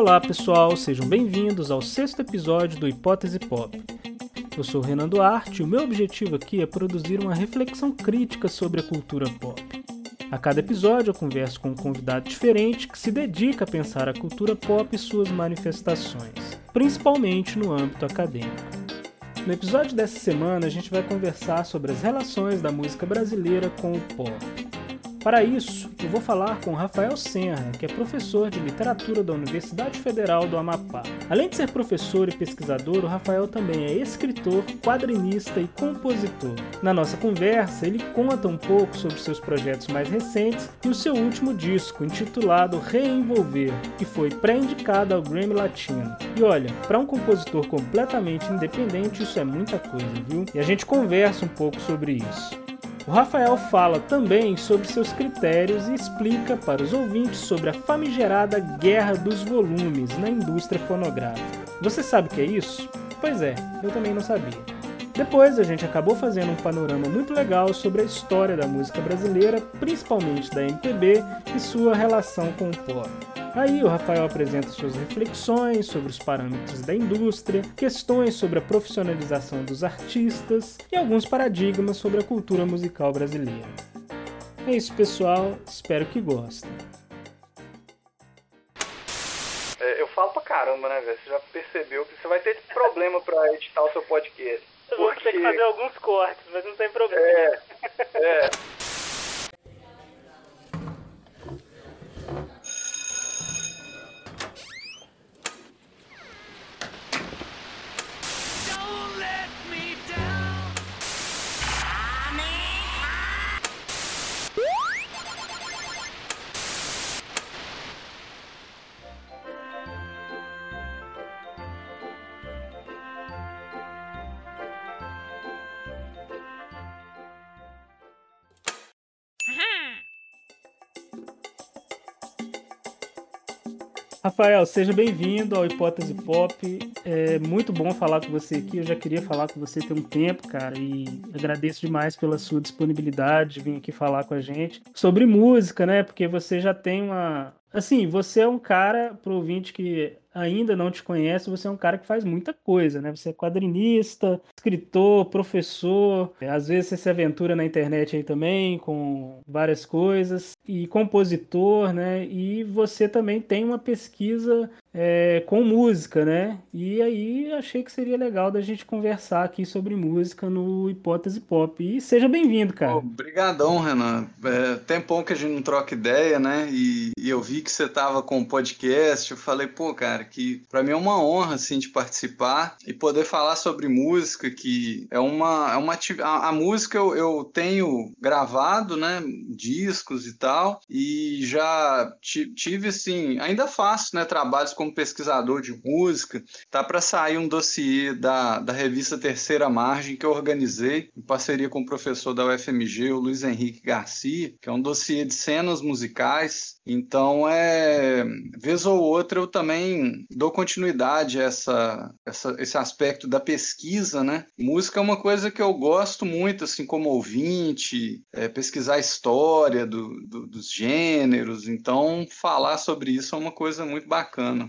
Olá pessoal, sejam bem-vindos ao sexto episódio do Hipótese Pop. Eu sou Renan Duarte e o meu objetivo aqui é produzir uma reflexão crítica sobre a cultura pop. A cada episódio eu converso com um convidado diferente que se dedica a pensar a cultura pop e suas manifestações, principalmente no âmbito acadêmico. No episódio dessa semana a gente vai conversar sobre as relações da música brasileira com o pop. Para isso, eu vou falar com Rafael Senra, que é professor de literatura da Universidade Federal do Amapá. Além de ser professor e pesquisador, o Rafael também é escritor, quadrinista e compositor. Na nossa conversa, ele conta um pouco sobre seus projetos mais recentes e o seu último disco, intitulado Reenvolver, que foi pré-indicado ao Grammy Latino. E olha, para um compositor completamente independente, isso é muita coisa, viu? E a gente conversa um pouco sobre isso. O Rafael fala também sobre seus critérios e explica para os ouvintes sobre a famigerada guerra dos volumes na indústria fonográfica. Você sabe o que é isso? Pois é, eu também não sabia. Depois a gente acabou fazendo um panorama muito legal sobre a história da música brasileira, principalmente da MPB e sua relação com o pop. Aí o Rafael apresenta suas reflexões sobre os parâmetros da indústria, questões sobre a profissionalização dos artistas e alguns paradigmas sobre a cultura musical brasileira. É isso, pessoal. Espero que gostem. É, eu falo pra caramba, né, velho? Você já percebeu que você vai ter problema pra editar o seu podcast. Eu vou ter que fazer alguns cortes, mas não tem problema. É, é. Rafael, seja bem-vindo ao Hipótese Pop. É muito bom falar com você aqui. Eu já queria falar com você tem um tempo, cara, e agradeço demais pela sua disponibilidade de vir aqui falar com a gente sobre música, né? Porque você já tem uma. Assim, você é um cara, pro ouvinte que ainda não te conhece, você é um cara que faz muita coisa, né? Você é quadrinista, escritor, professor, às vezes você se aventura na internet aí também com várias coisas, e compositor, né? E você também tem uma pesquisa é, com música, né? E aí achei que seria legal da gente conversar aqui sobre música no Hipótese Pop. E seja bem-vindo, cara. Obrigadão, Renan. É, tempão que a gente não troca ideia, né? E, e eu vi que você tava com um podcast. Eu falei, pô, cara, que para mim é uma honra, assim, de participar e poder falar sobre música, que é uma... É uma a, a música eu, eu tenho gravado, né? Discos e tal. E já tive, assim... Ainda faço, né? Trabalhos como pesquisador de música, tá para sair um dossiê da, da revista Terceira Margem que eu organizei em parceria com o professor da UFMG, o Luiz Henrique Garcia, que é um dossiê de cenas musicais. Então, é, vez ou outra eu também dou continuidade a essa, essa, esse aspecto da pesquisa, né? Música é uma coisa que eu gosto muito, assim, como ouvinte, é, pesquisar a história do, do, dos gêneros, então falar sobre isso é uma coisa muito bacana.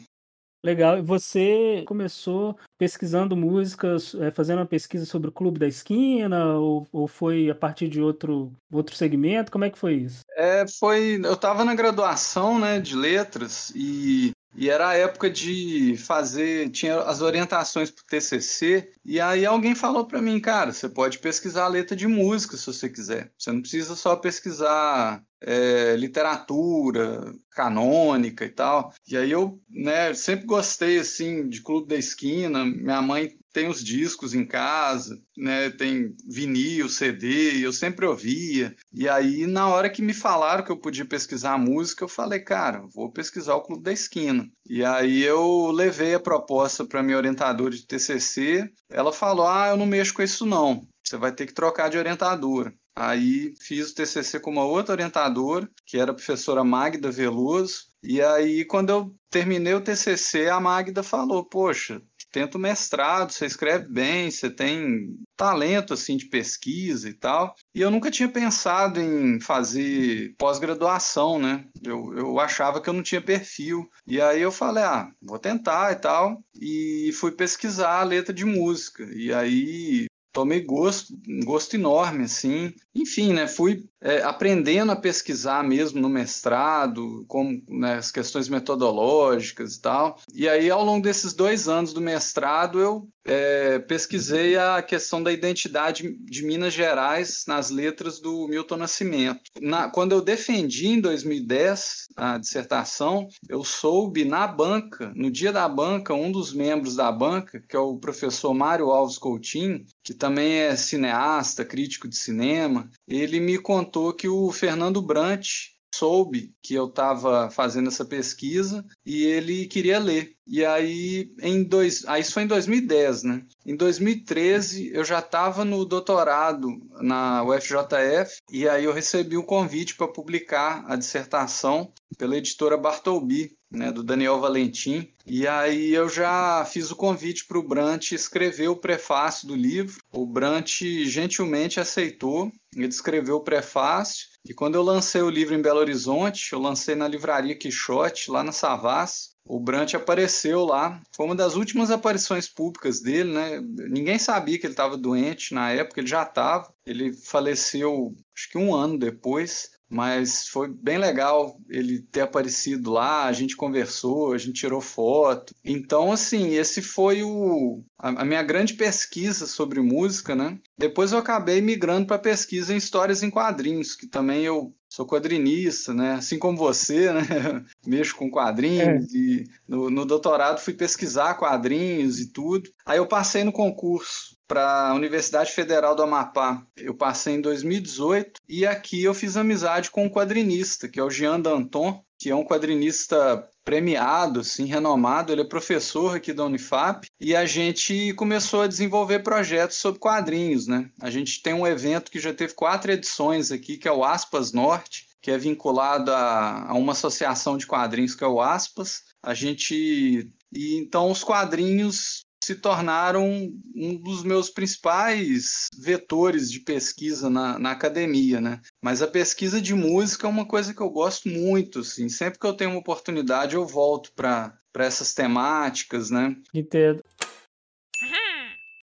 Legal. E você começou pesquisando músicas, é, fazendo uma pesquisa sobre o Clube da Esquina, ou, ou foi a partir de outro, outro segmento? Como é que foi isso? É, foi. Eu estava na graduação, né, de letras e e era a época de fazer, tinha as orientações para o TCC, e aí alguém falou para mim, cara, você pode pesquisar letra de música se você quiser. Você não precisa só pesquisar é, literatura canônica e tal. E aí eu né, sempre gostei assim de Clube da Esquina. Minha mãe tem os discos em casa, né? Tem vinil, CD, eu sempre ouvia. E aí, na hora que me falaram que eu podia pesquisar a música, eu falei, cara, vou pesquisar o Clube da Esquina. E aí eu levei a proposta para minha orientadora de TCC. Ela falou, ah, eu não mexo com isso não. Você vai ter que trocar de orientadora. Aí fiz o TCC com uma outra orientadora, que era a professora Magda Veloso. E aí, quando eu terminei o TCC, a Magda falou: Poxa, tenta o mestrado, você escreve bem, você tem talento assim de pesquisa e tal. E eu nunca tinha pensado em fazer pós-graduação, né? Eu, eu achava que eu não tinha perfil. E aí eu falei, ah, vou tentar e tal. E fui pesquisar a letra de música. E aí tomei gosto, gosto enorme, assim. Enfim, né, fui é, aprendendo a pesquisar mesmo no mestrado, como né, as questões metodológicas e tal. E aí, ao longo desses dois anos do mestrado, eu é, pesquisei a questão da identidade de Minas Gerais nas letras do Milton Nascimento. Na, quando eu defendi em 2010 a dissertação, eu soube na banca, no dia da banca, um dos membros da banca, que é o professor Mário Alves Coutinho, que também é cineasta, crítico de cinema, ele me contou que o Fernando Brant soube que eu estava fazendo essa pesquisa e ele queria ler. E aí, em dois, aí isso foi em 2010, né? Em 2013, eu já estava no doutorado na UFJF e aí eu recebi o convite para publicar a dissertação pela editora Bartolbi, né, do Daniel Valentim. E aí eu já fiz o convite para o Brant escrever o prefácio do livro. O Brant gentilmente aceitou, ele escreveu o prefácio. E quando eu lancei o livro em Belo Horizonte, eu lancei na livraria Quixote, lá na Savas. O Brant apareceu lá, foi uma das últimas aparições públicas dele, né? Ninguém sabia que ele estava doente na época, ele já estava. Ele faleceu, acho que um ano depois mas foi bem legal ele ter aparecido lá, a gente conversou, a gente tirou foto. Então, assim, esse foi o, a, minha grande pesquisa sobre música, né? Depois eu acabei migrando para pesquisa em histórias em quadrinhos, que também eu sou quadrinista, né? Assim como você, né? Mexo com quadrinhos é. e no, no doutorado fui pesquisar quadrinhos e tudo. Aí eu passei no concurso para a Universidade Federal do Amapá. Eu passei em 2018 e aqui eu fiz amizade com um quadrinista, que é o Jean Danton, que é um quadrinista premiado, assim, renomado, ele é professor aqui da Unifap, e a gente começou a desenvolver projetos sobre quadrinhos, né? A gente tem um evento que já teve quatro edições aqui, que é o Aspas Norte, que é vinculado a, a uma associação de quadrinhos que é o Aspas. A gente e então os quadrinhos se tornaram um dos meus principais vetores de pesquisa na, na, academia, né? Mas a pesquisa de música é uma coisa que eu gosto muito, assim. Sempre que eu tenho uma oportunidade, eu volto para essas temáticas, né? Entendo.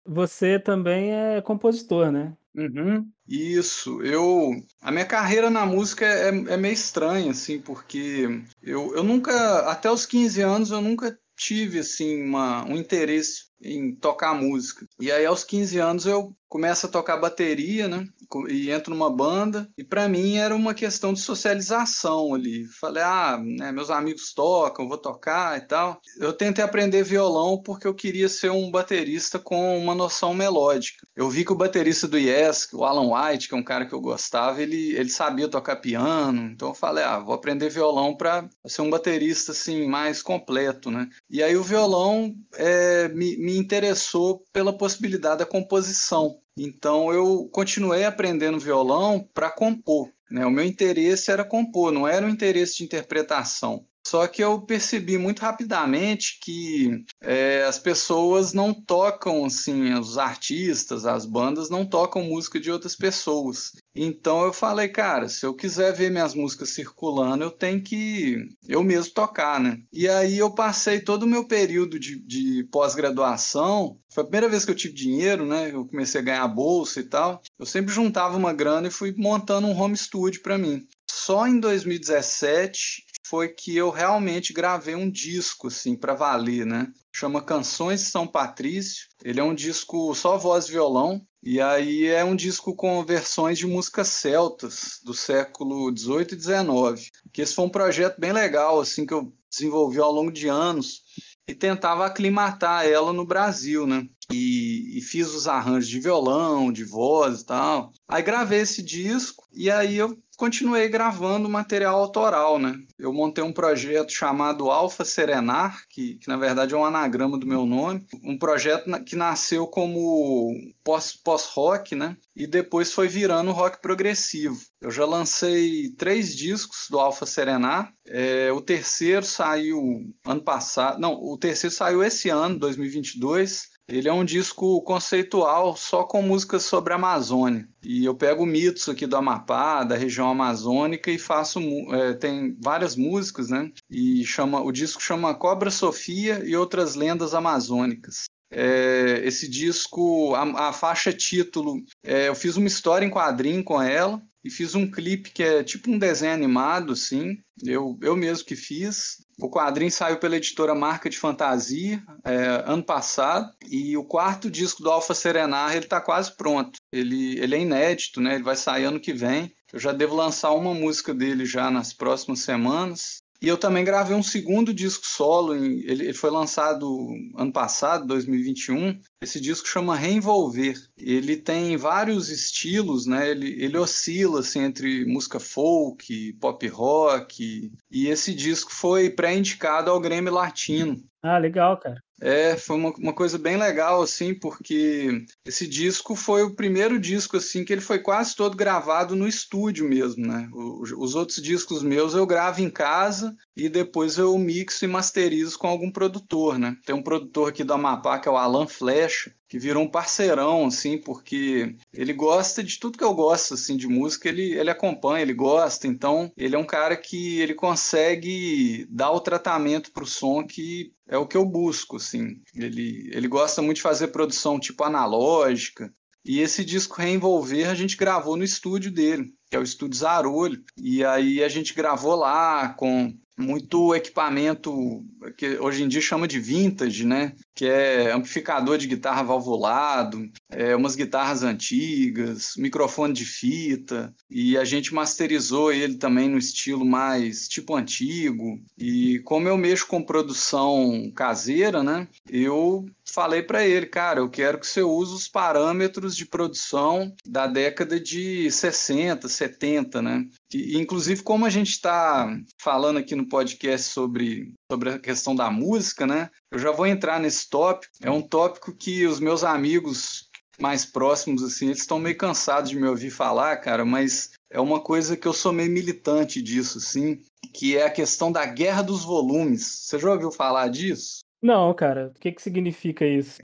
Você também é compositor, né? Uhum, isso, eu. A minha carreira na música é, é meio estranha, assim, porque eu, eu nunca, até os 15 anos, eu nunca tive assim uma, um interesse em tocar música. E aí aos 15 anos eu começo a tocar bateria, né? E entro numa banda. E para mim era uma questão de socialização ali. Falei, ah, né, meus amigos tocam, vou tocar e tal. Eu tentei aprender violão porque eu queria ser um baterista com uma noção melódica. Eu vi que o baterista do Yes, o Alan White, que é um cara que eu gostava, ele, ele sabia tocar piano. Então eu falei, ah, vou aprender violão para ser um baterista assim mais completo, né? E aí o violão é, me, me interessou pela possibilidade da composição. Então eu continuei aprendendo violão para compor. Né? O meu interesse era compor, não era um interesse de interpretação. Só que eu percebi muito rapidamente que é, as pessoas não tocam, assim, os artistas, as bandas não tocam música de outras pessoas. Então eu falei, cara, se eu quiser ver minhas músicas circulando, eu tenho que eu mesmo tocar, né? E aí eu passei todo o meu período de, de pós-graduação. Foi a primeira vez que eu tive dinheiro, né? Eu comecei a ganhar bolsa e tal. Eu sempre juntava uma grana e fui montando um home studio para mim. Só em 2017 foi que eu realmente gravei um disco, assim, para valer, né? Chama Canções de São Patrício. Ele é um disco só voz e violão. E aí é um disco com versões de músicas celtas do século XVIII e XIX. Que esse foi um projeto bem legal, assim, que eu desenvolvi ao longo de anos e tentava aclimatar ela no Brasil, né? E, e, fiz os arranjos de violão, de voz e tal. Aí gravei esse disco e aí eu continuei gravando material autoral, né? Eu montei um projeto chamado Alfa Serenar, que, que na verdade é um anagrama do meu nome, um projeto que nasceu como pós-rock, né? E depois foi virando rock progressivo. Eu já lancei três discos do Alfa Serenar. É, o terceiro saiu ano passado. Não, o terceiro saiu esse ano, 2022. Ele é um disco conceitual só com músicas sobre a Amazônia. E eu pego mitos aqui do Amapá, da região amazônica e faço é, tem várias músicas, né? E chama o disco chama Cobra Sofia e outras lendas amazônicas. É, esse disco, a, a faixa título, é, eu fiz uma história em quadrinho com ela e fiz um clipe que é tipo um desenho animado, sim. Eu, eu mesmo que fiz. O quadrinho saiu pela editora Marca de Fantasia é, ano passado e o quarto disco do Alfa Serenar ele está quase pronto. Ele, ele é inédito, né? Ele vai sair ano que vem. Eu já devo lançar uma música dele já nas próximas semanas. E eu também gravei um segundo disco solo, ele, foi lançado ano passado, 2021. Esse disco chama Reenvolver. Ele tem vários estilos, né? Ele, ele oscila assim, entre música folk, pop rock. E esse disco foi pré-indicado ao Grêmio Latino. Ah, legal, cara. É, foi uma, uma coisa bem legal, assim, porque esse disco foi o primeiro disco, assim, que ele foi quase todo gravado no estúdio mesmo, né? O, os outros discos meus eu gravo em casa e depois eu mixo e masterizo com algum produtor, né? Tem um produtor aqui do Amapá, que é o Alan Flecha, que virou um parceirão, assim, porque ele gosta de tudo que eu gosto, assim, de música, ele, ele acompanha, ele gosta, então ele é um cara que ele consegue dar o tratamento para o som que é o que eu busco, assim. Ele, ele gosta muito de fazer produção tipo analógica, e esse disco Reenvolver a gente gravou no estúdio dele, que é o estúdio Zarolho. E aí a gente gravou lá com muito equipamento que hoje em dia chama de vintage, né? Que é amplificador de guitarra valvulado, é, umas guitarras antigas, microfone de fita, e a gente masterizou ele também no estilo mais tipo antigo. E como eu mexo com produção caseira, né? Eu falei para ele, cara, eu quero que você use os parâmetros de produção da década de 60, 70, né? Inclusive, como a gente está falando aqui no podcast sobre, sobre a questão da música, né? Eu já vou entrar nesse tópico. É um tópico que os meus amigos mais próximos, assim, eles estão meio cansados de me ouvir falar, cara, mas é uma coisa que eu sou meio militante disso, sim, que é a questão da guerra dos volumes. Você já ouviu falar disso? Não, cara, o que, que significa isso?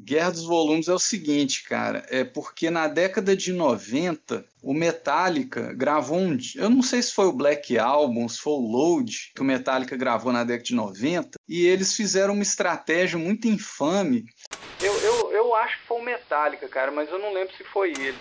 Guerra dos Volumes é o seguinte, cara, é porque na década de 90 o Metallica gravou um. Eu não sei se foi o Black Album, se foi o Load que o Metallica gravou na década de 90, e eles fizeram uma estratégia muito infame. Eu, eu, eu acho que foi o Metallica, cara, mas eu não lembro se foi ele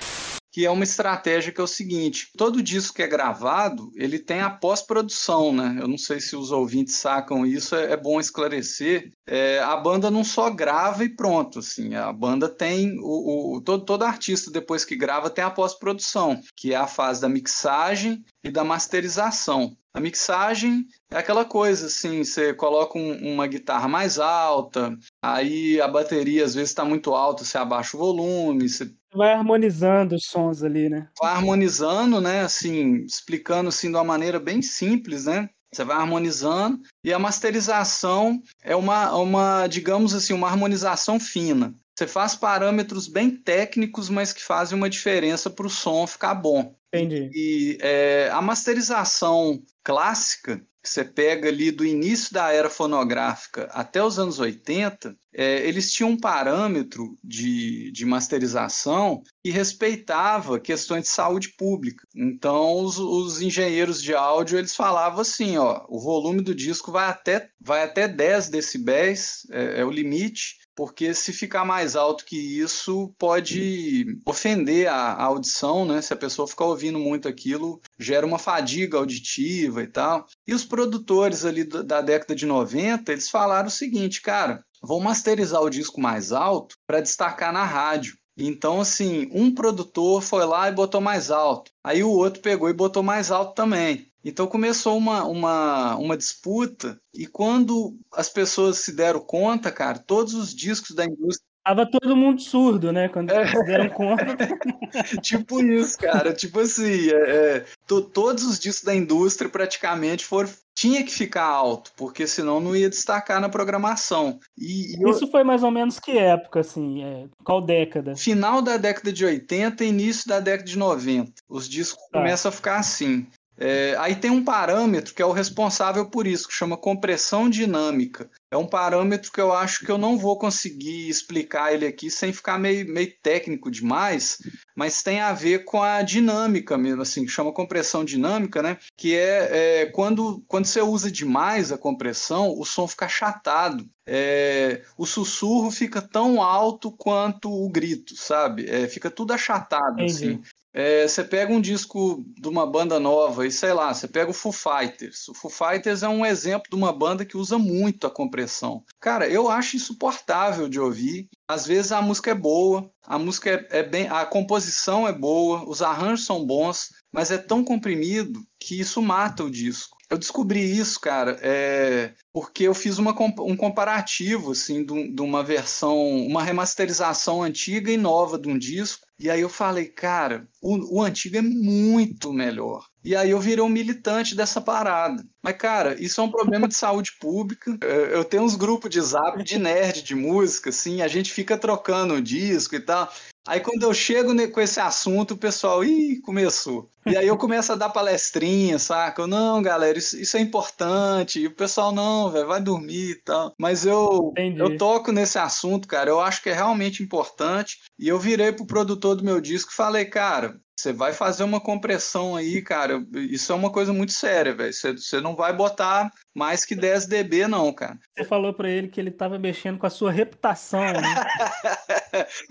que é uma estratégia que é o seguinte: todo disco que é gravado, ele tem a pós-produção, né? Eu não sei se os ouvintes sacam isso, é, é bom esclarecer. É, a banda não só grava e pronto, assim, a banda tem o, o todo, todo artista depois que grava tem a pós-produção, que é a fase da mixagem e da masterização. A mixagem é aquela coisa assim, você coloca um, uma guitarra mais alta, aí a bateria às vezes está muito alta, você abaixa o volume, você vai harmonizando os sons ali, né? Vai harmonizando, né? Assim, explicando assim de uma maneira bem simples, né? Você vai harmonizando e a masterização é uma, uma, digamos assim, uma harmonização fina. Você faz parâmetros bem técnicos, mas que fazem uma diferença para o som ficar bom. Entendi. E é, a masterização clássica, você pega ali do início da era fonográfica até os anos 80, é, eles tinham um parâmetro de, de masterização que respeitava questões de saúde pública. Então, os, os, engenheiros de áudio eles falavam assim: ó, o volume do disco vai até, vai até 10 decibéis, é, é o limite, porque se ficar mais alto que isso pode ofender a, a, audição, né? Se a pessoa ficar ouvindo muito aquilo, gera uma fadiga auditiva e tal. E os produtores ali da década de 90, eles falaram o seguinte, cara, vou masterizar o disco mais alto para destacar na rádio. Então, assim, um produtor foi lá e botou mais alto. Aí o outro pegou e botou mais alto também. Então começou uma, uma, uma disputa, e quando as pessoas se deram conta, cara, todos os discos da indústria Tava todo mundo surdo, né? Quando é. se deram conta. tipo isso, cara. Tipo assim, é, é, to, todos os discos da indústria praticamente foram. Tinha que ficar alto, porque senão não ia destacar na programação. E, e Isso eu... foi mais ou menos que época, assim? É, qual década? Final da década de 80 início da década de 90. Os discos tá. começam a ficar assim. É, aí tem um parâmetro que é o responsável por isso, que chama compressão dinâmica. É um parâmetro que eu acho que eu não vou conseguir explicar ele aqui sem ficar meio, meio técnico demais, mas tem a ver com a dinâmica mesmo, assim, que chama compressão dinâmica, né? Que é, é quando, quando você usa demais a compressão, o som fica achatado. É, o sussurro fica tão alto quanto o grito, sabe? É, fica tudo achatado, Entendi. assim. É, você pega um disco de uma banda nova e sei lá, você pega o Foo Fighters. O Foo Fighters é um exemplo de uma banda que usa muito a compressão. Cara, eu acho insuportável de ouvir. Às vezes a música é boa, a música é, é bem, a composição é boa, os arranjos são bons, mas é tão comprimido que isso mata o disco. Eu descobri isso, cara, é, porque eu fiz uma, um comparativo assim, de, de uma versão, uma remasterização antiga e nova de um disco. E aí eu falei, cara, o, o, antigo é muito melhor. E aí eu virei um militante dessa parada. Mas, cara, isso é um problema de saúde pública. Eu tenho uns grupos de zap de nerd de música, assim, a gente fica trocando o disco e tal. Aí quando eu chego com esse assunto, o pessoal, ih, começou. E aí eu começo a dar palestrinha, saca? Eu, não, galera, isso, isso é importante. E o pessoal, não, velho, vai dormir e tal. Mas eu, eu toco nesse assunto, cara. Eu acho que é realmente importante. E eu virei pro produtor do meu disco e falei, cara, você vai fazer uma compressão aí, cara. Isso é uma coisa muito séria, velho. Você, não vai botar mais que 10 dB, não, cara. Você falou para ele que ele tava mexendo com a sua reputação, né?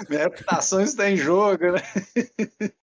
Minha reputação está em jogo, né?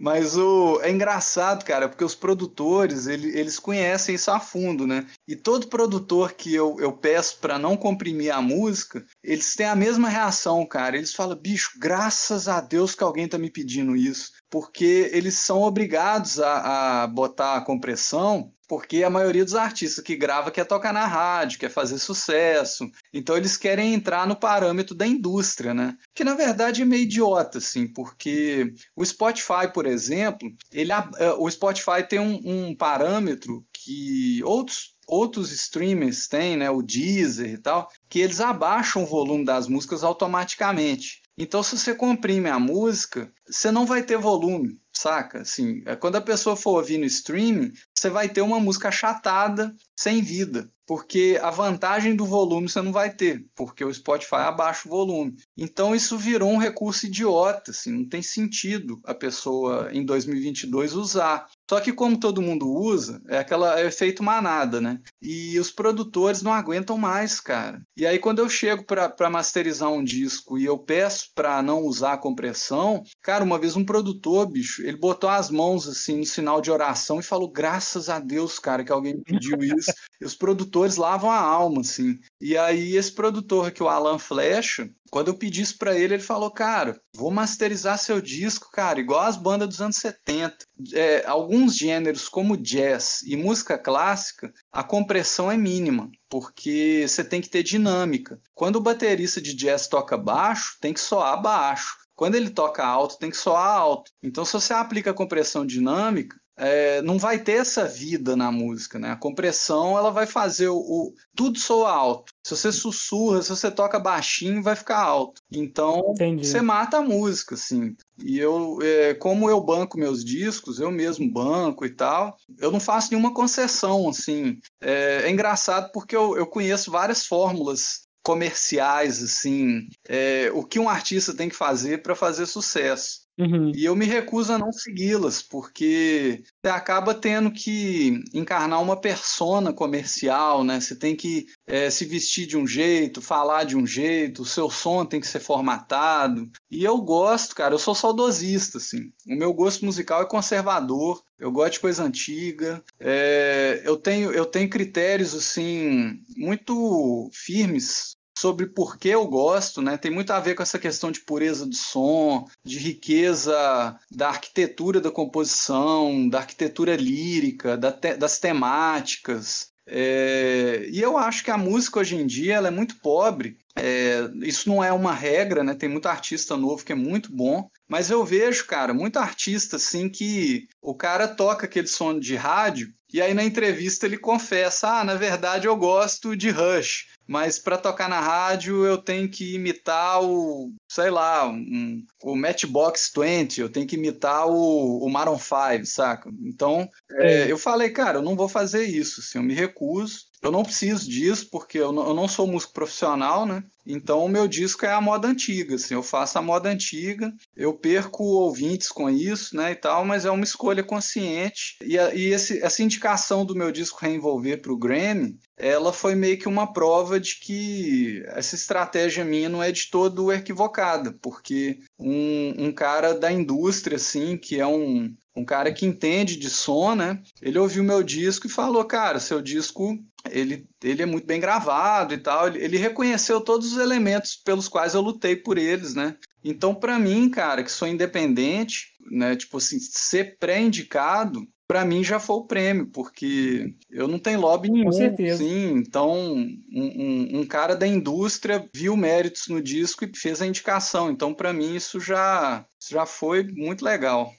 Mas o é engraçado, cara, porque os produtores, ele, eles conhecem isso a fundo, né? E todo produtor que eu, eu peço para não comprimir a música, eles têm a mesma reação, cara. Eles falam, bicho, graças a Deus que alguém tá me pedindo isso. Porque eles são obrigados a, a botar a compressão porque a maioria dos artistas que grava quer tocar na rádio, quer fazer sucesso. Então eles querem entrar no parâmetro da indústria, né? Que na verdade é meio idiota, assim, porque o Spotify, por exemplo, ele, é, o Spotify tem um, um parâmetro que outros outros streamers têm, né, o Deezer e tal, que eles abaixam o volume das músicas automaticamente. Então, se você comprime a música, você não vai ter volume saca? Assim, é, quando a pessoa for ouvir no streaming, você vai ter uma música achatada, sem vida, porque a vantagem do volume você não vai ter, porque o Spotify abaixa o volume. Então isso virou um recurso idiota, assim, não tem sentido a pessoa em 2022 usar. Só que como todo mundo usa, é aquela é efeito manada, né? E os produtores não aguentam mais, cara. E aí quando eu chego para masterizar um disco e eu peço para não usar compressão, cara, uma vez um produtor, bicho, ele botou as mãos assim no sinal de oração e falou: "Graças a Deus, cara, que alguém pediu isso". e os produtores lavam a alma, assim. E aí esse produtor aqui, o Alan Flecha, quando eu pedi isso para ele, ele falou: Cara, vou masterizar seu disco, cara, igual as bandas dos anos 70. É, alguns gêneros, como jazz e música clássica, a compressão é mínima, porque você tem que ter dinâmica. Quando o baterista de jazz toca baixo, tem que soar baixo. Quando ele toca alto, tem que soar alto. Então, se você aplica a compressão dinâmica, é, não vai ter essa vida na música, né? A compressão ela vai fazer o, o, tudo soa alto. Se você sussurra, se você toca baixinho, vai ficar alto. Então Entendi. você mata a música, assim. E eu, é, como eu banco meus discos, eu mesmo banco e tal, eu não faço nenhuma concessão, assim. É, é engraçado porque eu, eu conheço várias fórmulas comerciais, assim, é, o que um artista tem que fazer para fazer sucesso. Uhum. E eu me recuso a não segui-las, porque você acaba tendo que encarnar uma persona comercial, né? Você tem que é, se vestir de um jeito, falar de um jeito, o seu som tem que ser formatado. E eu gosto, cara, eu sou saudosista, assim. O meu gosto musical é conservador, eu gosto de coisa antiga. É, eu, tenho, eu tenho critérios, assim, muito firmes sobre por que eu gosto, né? Tem muito a ver com essa questão de pureza do som, de riqueza da arquitetura da composição, da arquitetura lírica, da te das temáticas. É... E eu acho que a música hoje em dia ela é muito pobre É, isso não é uma regra, né? Tem muito artista novo que é muito bom, mas eu vejo, cara, muito artista assim que o cara toca aquele som de rádio e aí na entrevista ele confessa: "Ah, na verdade eu gosto de Rush, mas para tocar na rádio eu tenho que imitar o, sei lá, um, o Matchbox 20, eu tenho que imitar o, o Maroon 5, saca? Então, é. É, eu falei, cara, eu não vou fazer isso, assim, eu me recuso. Eu não preciso disso, porque eu não, eu não sou músico profissional, né? Então o meu disco é a moda antiga, assim, eu faço a moda antiga, eu perco ouvintes com isso, né, e tal, mas é uma escolha consciente. E, a, e esse, essa indicação do meu disco Reenvolver para o Grammy, ela foi meio que uma prova de que essa estratégia minha não é de todo equivocada, porque um, um cara da indústria, assim, que é um, um cara que entende de som, né? Ele ouviu meu disco e falou, cara, seu disco ele, ele é muito bem gravado e tal. Ele, ele reconheceu todos os elementos pelos quais eu lutei por eles, né? Então, para mim, cara, que sou independente, né? Tipo assim, ser pré-indicado, para mim já foi o prêmio, porque eu não tenho lobby nenhum. Com certeza. Sim, então um, um, um, cara da indústria viu méritos no disco e fez a indicação. Então, para mim, isso já, já foi muito legal.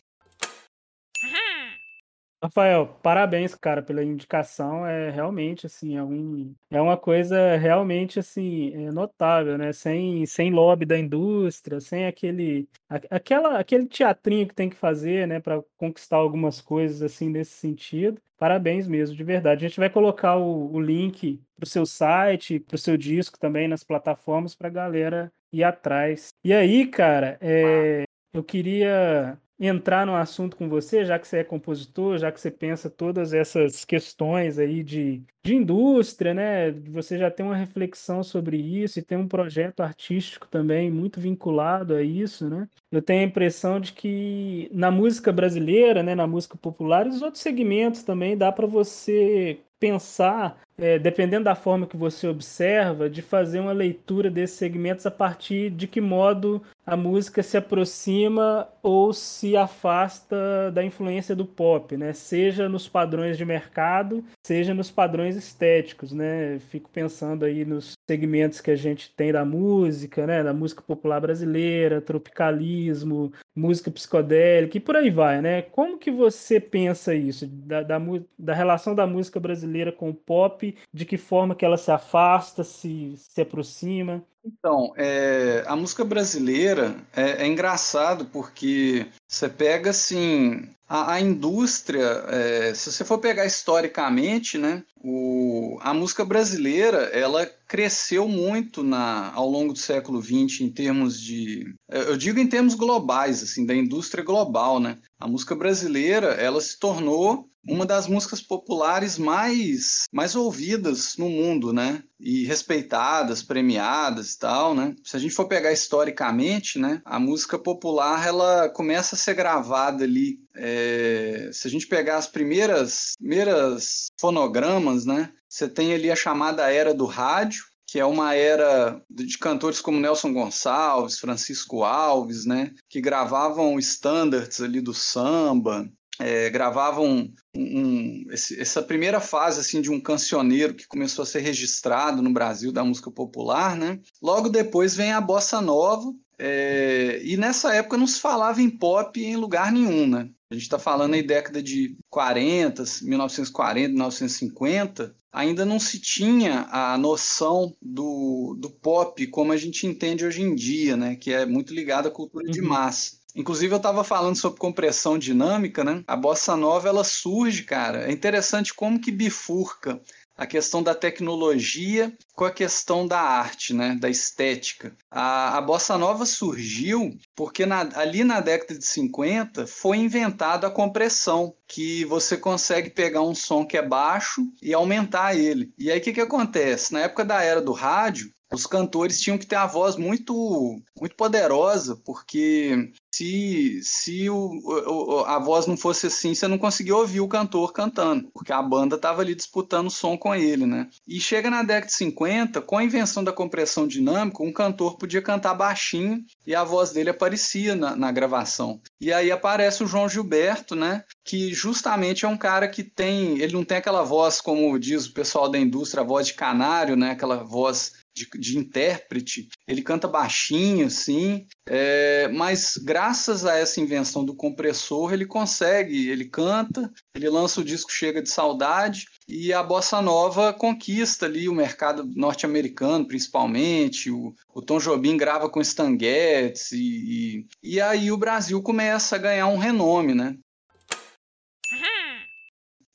Rafael, parabéns, cara, pela indicação. É realmente assim, é, um, é uma coisa realmente assim, é notável, né? Sem, sem lobby da indústria, sem aquele, aquela, aquele teatrinho que tem que fazer, né, para conquistar algumas coisas assim nesse sentido. Parabéns mesmo, de verdade. A gente vai colocar o, o link para o seu site, para o seu disco também nas plataformas para a galera ir atrás. E aí, cara, é, eu queria entrar no assunto com você, já que você é compositor, já que você pensa todas essas questões aí de, de indústria, né? Você já tem uma reflexão sobre isso e tem um projeto artístico também muito vinculado a isso, né? Eu tenho a impressão de que na música brasileira, né, na música popular e os outros segmentos também dá para você pensar, é, dependendo da forma que você observa, de fazer uma leitura desses segmentos a partir de que modo a música se aproxima ou se afasta da influência do pop, né? Seja nos padrões de mercado, seja nos padrões estéticos, né? Fico pensando aí nos segmentos que a gente tem da música, né? Da música popular brasileira, tropicalismo, música psicodélica e por aí vai, né? Como que você pensa isso da, da, da relação da música brasileira com o pop? De que forma que ela se afasta, se se aproxima? Então, é, a música brasileira é, é, engraçado porque você pega assim a, a indústria, é, se você for pegar historicamente, né, o, a música brasileira ela cresceu muito na, ao longo do século XX em termos de, eu digo em termos globais, assim, da indústria global, né? A música brasileira ela se tornou uma das músicas populares mais, mais ouvidas no mundo, né? E respeitadas, premiadas e tal, né? Se a gente for pegar historicamente, né? A música popular ela começa a ser gravada ali. É... se a gente pegar as primeiras, primeiras fonogramas, né? Você tem ali a chamada era do rádio, que é uma era de cantores como Nelson Gonçalves, Francisco Alves, né, que gravavam standards ali do samba, é, gravavam um, um, esse, essa primeira fase assim de um cancioneiro que começou a ser registrado no Brasil da música popular, né? Logo depois vem a bossa nova é, e nessa época não se falava em pop em lugar nenhum, né? A gente está falando aí década de 40, 1940, 1950, ainda não se tinha a noção do, do pop como a gente entende hoje em dia, né? Que é muito ligado à cultura uhum. de massa. Inclusive, eu estava falando sobre compressão dinâmica, né? A bossa nova ela surge, cara. É interessante como que bifurca a questão da tecnologia com a questão da arte, né, da estética. A, a bossa nova surgiu porque na, ali na década de 50 foi inventada a compressão, que você consegue pegar um som que é baixo e aumentar ele. E aí o que, que acontece? Na época da era do rádio, os cantores tinham que ter a voz muito muito poderosa, porque se, se o, a voz não fosse assim, você não conseguia ouvir o cantor cantando, porque a banda estava ali disputando o som com ele, né? E chega na década de 50, com a invenção da compressão dinâmica, um cantor podia cantar baixinho e a voz dele aparecia na, na gravação. E aí aparece o João Gilberto, né? Que justamente é um cara que tem, ele não tem aquela voz como diz o pessoal da indústria, a voz de canário, né? Aquela voz de, de intérprete, ele canta baixinho, assim, é, mas graças a essa invenção do compressor, ele consegue, ele canta, ele lança o disco Chega de Saudade, e a bossa nova conquista ali o mercado norte-americano, principalmente. O, o, Tom Jobim grava com Stan Getz e, e, e, aí o Brasil começa a ganhar um renome, né?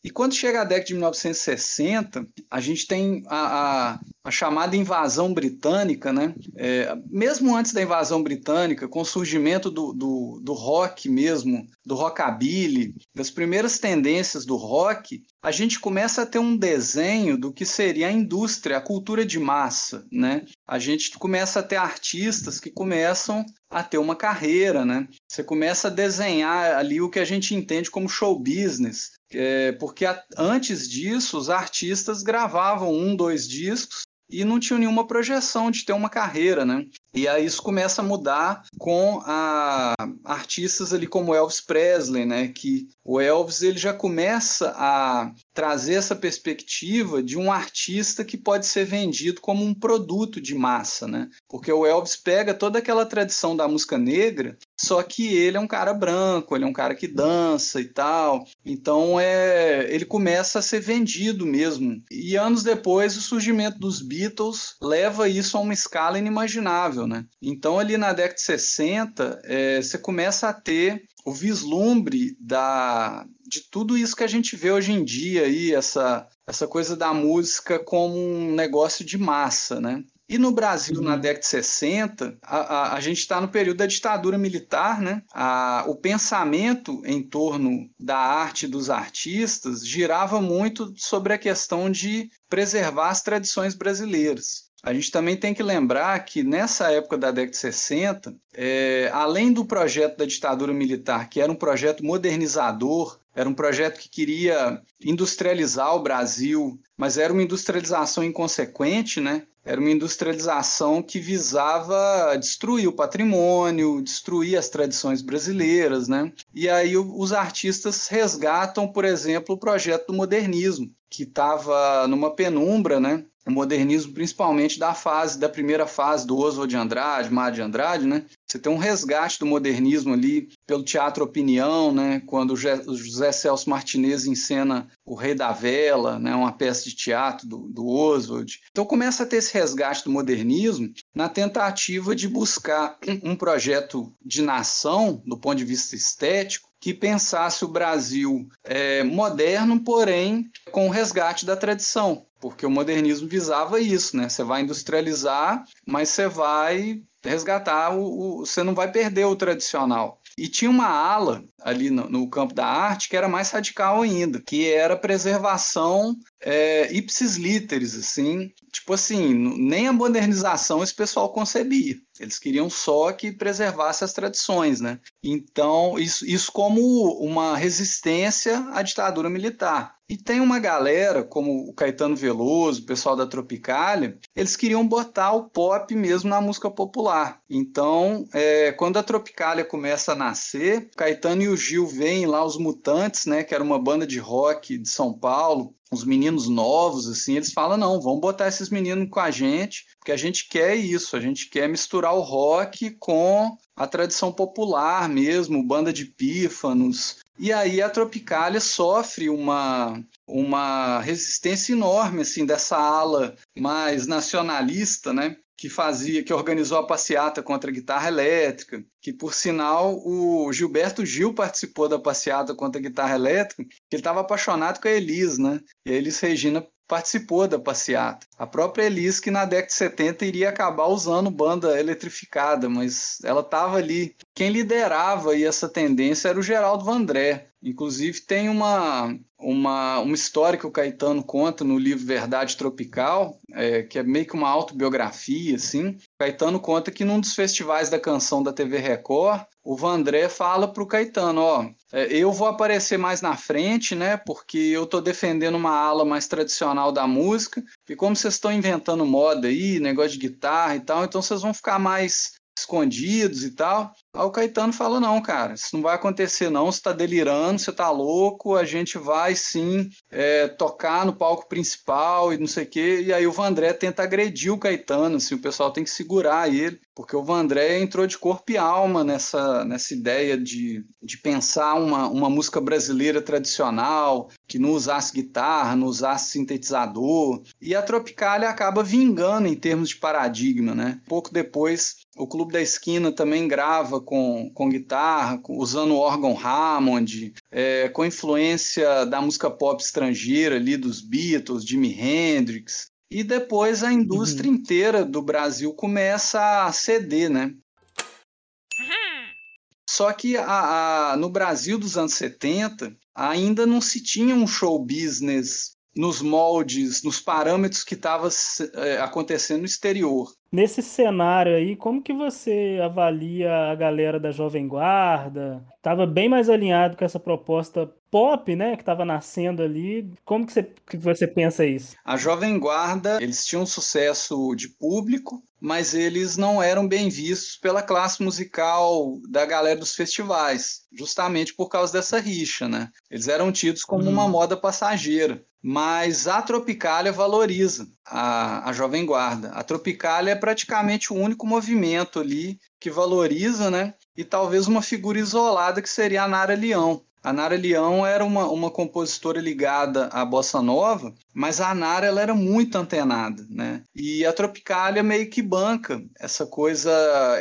E quando chega a década de 1960, a gente tem a, a, a chamada invasão britânica, né? É, mesmo antes da invasão britânica, com o surgimento do, do, do rock mesmo, do rockabilly, das primeiras tendências do rock, a gente começa a ter um desenho do que seria a indústria, a cultura de massa, né? A gente começa a ter artistas que começam a ter uma carreira, né? Você começa a desenhar ali o que a gente entende como show business, é, porque a, antes disso os artistas gravavam um, dois discos e não tinham nenhuma projeção de ter uma carreira, né? E aí isso começa a mudar com a, artistas ali como Elvis Presley, né? Que o Elvis ele já começa a trazer essa perspectiva de um artista que pode ser vendido como um produto de massa, né? Porque o Elvis pega toda aquela tradição da música negra, só que ele é um cara branco, ele é um cara que dança e tal. Então é, ele começa a ser vendido mesmo. E anos depois o surgimento dos Beatles leva isso a uma escala inimaginável né? Então, ali na década de 60, é, você começa a ter o vislumbre da, de tudo isso que a gente vê hoje em dia, aí, essa, essa coisa da música como um negócio de massa, né? E no Brasil, uhum. na década de 60, a, a, a gente está no período da ditadura militar, né? A, o pensamento em torno da arte dos artistas girava muito sobre a questão de preservar as tradições brasileiras. A gente também tem que lembrar que nessa época da década de 60, é, além do projeto da ditadura militar, que era um projeto modernizador, era um projeto que queria industrializar o Brasil, mas era uma industrialização inconsequente, né? Era uma industrialização que visava destruir o patrimônio, destruir as tradições brasileiras, né? E aí os artistas resgatam, por exemplo, o projeto do modernismo, que estava numa penumbra, né? o modernismo, principalmente da fase, da primeira fase do Oswald de Andrade, Mário de Andrade, né? Você tem um resgate do modernismo ali pelo Teatro Opinião, né? Quando o José Celso Martinez encena O Rei da Vela, né? Uma peça de teatro do, do Oswald. Então começa a ter esse resgate do modernismo na tentativa de buscar um projeto de nação, do ponto de vista estético, que pensasse o Brasil é, moderno, porém com o resgate da tradição porque o modernismo visava isso, né? Você vai industrializar, mas você vai resgatar o, o, você não vai perder o tradicional. E tinha uma ala ali no, no, campo da arte que era mais radical ainda, que era preservação é, ipsis literis, assim, tipo assim, nem a modernização esse pessoal concebia. Eles queriam só que preservasse as tradições, né? Então, isso, isso como uma resistência à ditadura militar. E tem uma galera, como o Caetano Veloso, o pessoal da Tropicália, eles queriam botar o pop mesmo na música popular. Então, é, quando a Tropicália começa a nascer, Caetano e o Gil veem lá os Mutantes, né, que era uma banda de rock de São Paulo, os meninos novos, assim, eles falam: não, vamos botar esses meninos com a gente, porque a gente quer isso, a gente quer misturar o rock com a tradição popular mesmo, banda de pífanos, e aí a Tropicália sofre uma, uma resistência enorme assim dessa ala mais nacionalista, né? Que fazia, que organizou a passeata contra a guitarra elétrica, que por sinal o Gilberto Gil participou da passeata contra a guitarra elétrica, que ele estava apaixonado com a Elis, né? E a Elis Regina participou da passeata. A própria Elis, que na década de 70 iria acabar usando banda eletrificada, mas ela estava ali. Quem liderava essa tendência era o Geraldo Vandré. Inclusive tem uma, uma, uma história que o Caetano conta no livro Verdade Tropical, é, que é meio que uma autobiografia, assim. O Caetano conta que num dos festivais da canção da TV Record, o Vandré fala para o Caetano, ó, é, eu vou aparecer mais na frente, né, porque eu estou defendendo uma ala mais tradicional da música, e como vocês estão inventando moda aí, negócio de guitarra e tal, então vocês vão ficar mais escondidos e tal. Aí o Caetano falou: não, cara, isso não vai acontecer, não. Você está delirando, você está louco, a gente vai sim é, tocar no palco principal e não sei o quê. E aí o Vandré tenta agredir o Caetano, assim, o pessoal tem que segurar ele, porque o Vandré entrou de corpo e alma nessa, nessa ideia de, de pensar uma, uma música brasileira tradicional, que não usasse guitarra, não usasse sintetizador. E a Tropicália acaba vingando em termos de paradigma, né? Pouco depois o Clube da Esquina também grava com, com guitarra, usando órgão Hammond, é, com influência da música pop estrangeira ali, dos Beatles, Jimi Hendrix. E depois a indústria uhum. inteira do Brasil começa a ceder, né? Só que a, a, no Brasil dos anos 70 ainda não se tinha um show business nos moldes, nos parâmetros que estava é, acontecendo no exterior. Nesse cenário aí, como que você avalia a galera da Jovem Guarda? Estava bem mais alinhado com essa proposta pop, né, que estava nascendo ali. Como que você, que você pensa isso? A Jovem Guarda, eles tinham sucesso de público, mas eles não eram bem vistos pela classe musical da galera dos festivais, justamente por causa dessa rixa, né? Eles eram tidos como uhum. uma moda passageira mas a Tropicália valoriza a, a Jovem Guarda. A Tropicália é praticamente o único movimento ali que valoriza, né? E talvez uma figura isolada que seria a Nara Leão. A Nara Leão era uma, uma compositora ligada à bossa nova, mas a Nara ela era muito antenada, né? E a Tropicália meio que banca essa coisa,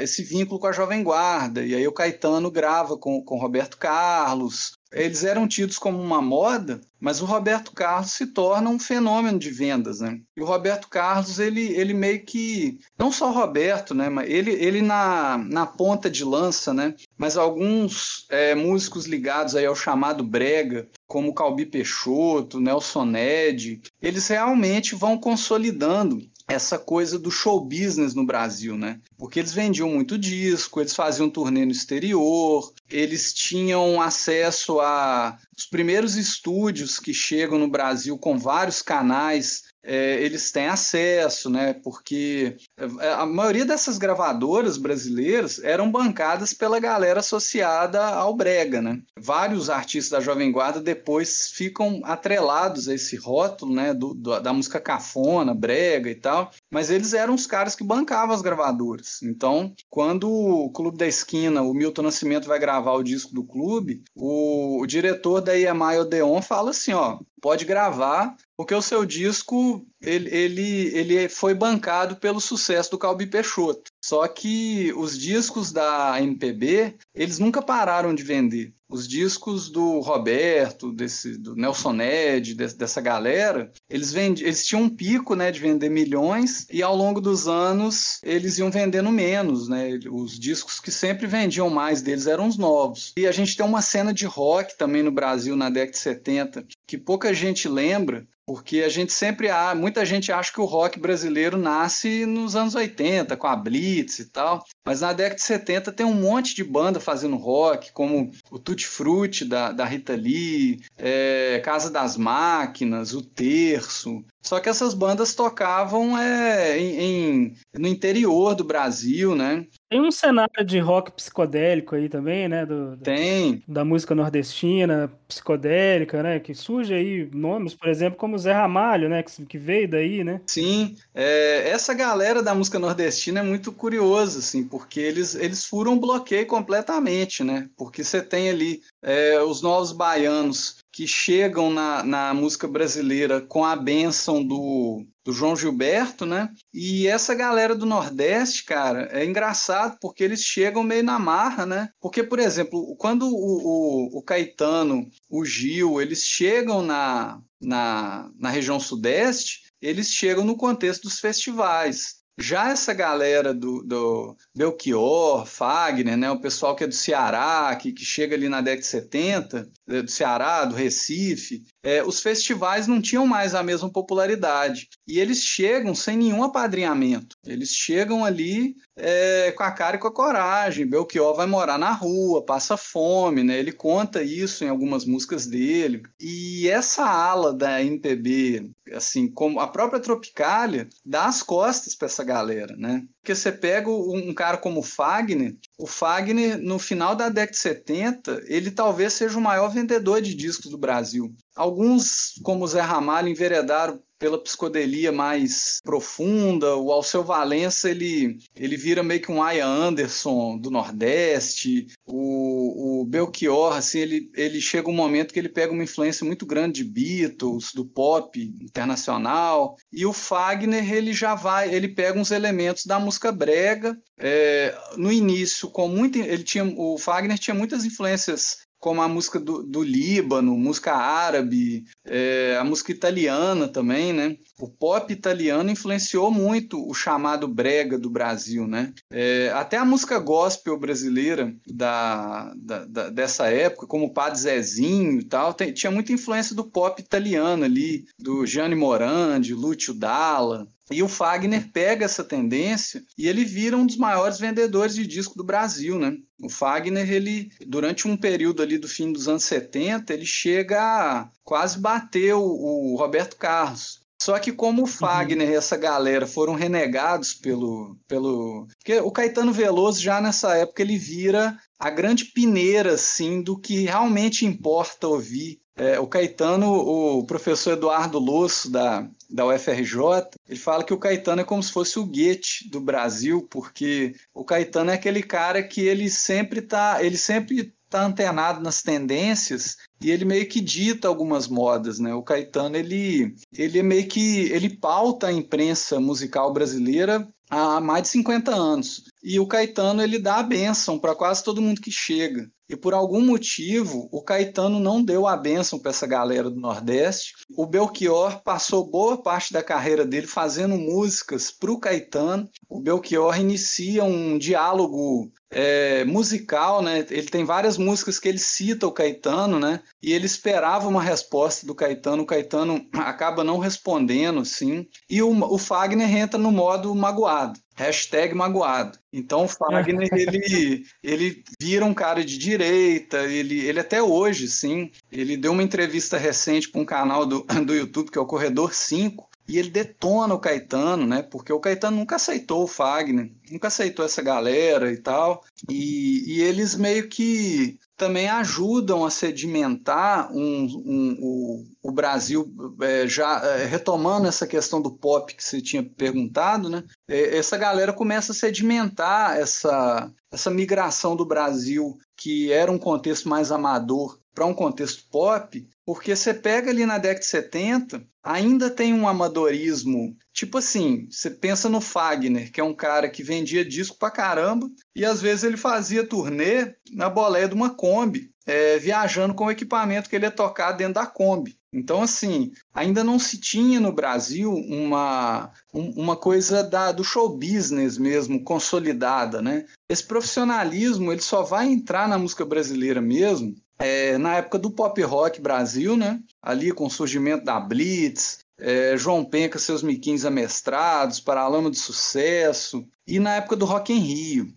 esse vínculo com a Jovem Guarda. E aí o Caetano grava com, com Roberto Carlos, eles eram tidos como uma moda, mas o Roberto Carlos se torna um fenômeno de vendas, né? E o Roberto Carlos, ele, ele meio que, não só o Roberto, né, mas ele, ele na, na ponta de lança, né? Mas alguns é, músicos ligados aí ao chamado brega, como Calbi Peixoto, Nelson Ned, eles realmente vão consolidando essa coisa do show business no Brasil, né? Porque eles vendiam muito disco, eles faziam turnê no exterior, eles tinham acesso a os primeiros estúdios que chegam no Brasil com vários canais é, eles têm acesso, né? Porque é, a maioria dessas gravadoras brasileiras eram bancadas pela galera associada ao Brega, né? Vários artistas da Jovem Guarda depois ficam atrelados a esse rótulo, né? Do, do, da música cafona, Brega e tal, mas eles eram os caras que bancavam as gravadoras. Então, quando o Clube da Esquina, o Milton Nascimento vai gravar o disco do clube, o, o diretor da EMI Odeon fala assim, ó, pode gravar, porque o seu disco ele, ele, ele foi bancado pelo sucesso do Calbi Peixoto. Só que os discos da MPB, eles nunca pararam de vender. Os discos do Roberto, desse, do Nelson Ned, desse, dessa galera, eles, vendi, eles tinham um pico né, de vender milhões e ao longo dos anos eles iam vendendo menos. Né? Os discos que sempre vendiam mais deles eram os novos. E a gente tem uma cena de rock também no Brasil na década de 70 que pouca gente lembra, porque a gente sempre há, muita gente acha que o rock brasileiro nasce nos anos 80, com a Blitz e tal, mas na década de 70 tem um monte de banda fazendo rock, como o Tutti Frutti da, da Rita Lee, é, Casa das Máquinas, o Terço, só que essas bandas tocavam é, em, em, no interior do Brasil, né? Tem um cenário de rock psicodélico aí também, né? Do, Tem. Da música nordestina, psicodélica, né? Que surge aí nomes, por exemplo, como Zé Ramalho, né? Que, que veio daí, né? Sim. É, essa galera da música nordestina é muito curiosa, assim, porque eles, eles furam bloqueio completamente, né? Porque você tem ali é, os novos baianos que chegam na, na música brasileira com a benção do, do João Gilberto, né? E essa galera do Nordeste, cara, é engraçado porque eles chegam meio na marra, né? Porque, por exemplo, quando o, o, o Caetano, o Gil, eles chegam na, na, na região Sudeste, eles chegam no contexto dos festivais. Já essa galera do, do Belchior, Fagner, né, o pessoal que é do Ceará, que, que chega ali na década de 70, eh, do Ceará, do Recife, é, os festivais não tinham mais a mesma popularidade. E eles chegam sem nenhum apadrinhamento. Eles chegam ali é, com a cara e com a coragem. Belchior vai morar na rua, passa fome, né? Ele conta isso em algumas músicas dele. E essa ala da MPB, assim, como a própria Tropicália, dá as costas para essa galera, né? Porque você pega um cara como o Fagner, o Fagner, no final da década de 70, ele talvez seja o maior vendedor de discos do Brasil. Alguns, como Zé Ramalho, enveredaram pela psicodelia mais profunda. O Alceu Valença, ele, ele vira meio que um Aya Anderson do Nordeste. O, o Belchior, assim, ele, ele chega um momento que ele pega uma influência muito grande de Beatles, do pop internacional. E o Fagner, ele já vai, ele pega uns elementos da música brega. É, no início, com muito, ele tinha, o Fagner tinha muitas influências como a música do, do Líbano, música árabe, é, a música italiana também, né? O pop italiano influenciou muito o chamado brega do Brasil, né? É, até a música gospel brasileira da, da, da, dessa época, como o Padre Zezinho e tal, tem, tinha muita influência do pop italiano ali, do Gianni Morandi, Lúcio Dalla, e o Fagner pega essa tendência e ele vira um dos maiores vendedores de disco do Brasil, né? O Fagner, ele, durante um período ali do fim dos anos 70, ele chega a quase bater o, Roberto Carlos. Só que como o Fagner uhum. e essa galera foram renegados pelo, pelo... Porque o Caetano Veloso já nessa época ele vira a grande pineira, assim, do que realmente importa ouvir é, o Caetano, o professor Eduardo Losso, da, da UFRJ, ele fala que o Caetano é como se fosse o Goethe do Brasil, porque o Caetano é aquele cara que ele sempre está ele sempre tá antenado nas tendências e ele meio que dita algumas modas, né? O Caetano, ele, ele é meio que, ele pauta a imprensa musical brasileira há mais de 50 anos. E o Caetano, ele dá a bênção para quase todo mundo que chega. E por algum motivo, o Caetano não deu a bênção para essa galera do Nordeste. O Belchior passou boa parte da carreira dele fazendo músicas para o Caetano. O Belchior inicia um diálogo é, musical, né? Ele tem várias músicas que ele cita o Caetano, né? E ele esperava uma resposta do Caetano. O Caetano acaba não respondendo, sim. E o, o Fagner entra no modo magoado. Hashtag magoado. Então o Fagner, ele, ele vira um cara de direita, ele, ele até hoje, sim, ele deu uma entrevista recente para um canal do, do YouTube, que é o Corredor 5, e ele detona o Caetano, né? Porque o Caetano nunca aceitou o Fagner, nunca aceitou essa galera e tal. E, e eles meio que também ajudam a sedimentar um, um, o, o Brasil, é, já é, retomando essa questão do pop que você tinha perguntado, né? É, essa galera começa a sedimentar essa, essa migração do Brasil, que era um contexto mais amador, para um contexto pop, porque você pega ali na década de 70, ainda tem um amadorismo. Tipo assim, você pensa no Fagner, que é um cara que vendia disco pra caramba, e às vezes ele fazia turnê na boleia de uma Kombi, é, viajando com o equipamento que ele ia tocar dentro da Kombi. Então, assim, ainda não se tinha no Brasil uma, uma coisa da, do show business mesmo, consolidada, né? Esse profissionalismo, ele só vai entrar na música brasileira mesmo é, na época do pop rock Brasil, né? Ali com o surgimento da Blitz, é, João Penca, seus miquins amestrados, Paralama de Sucesso, e na época do Rock em Rio.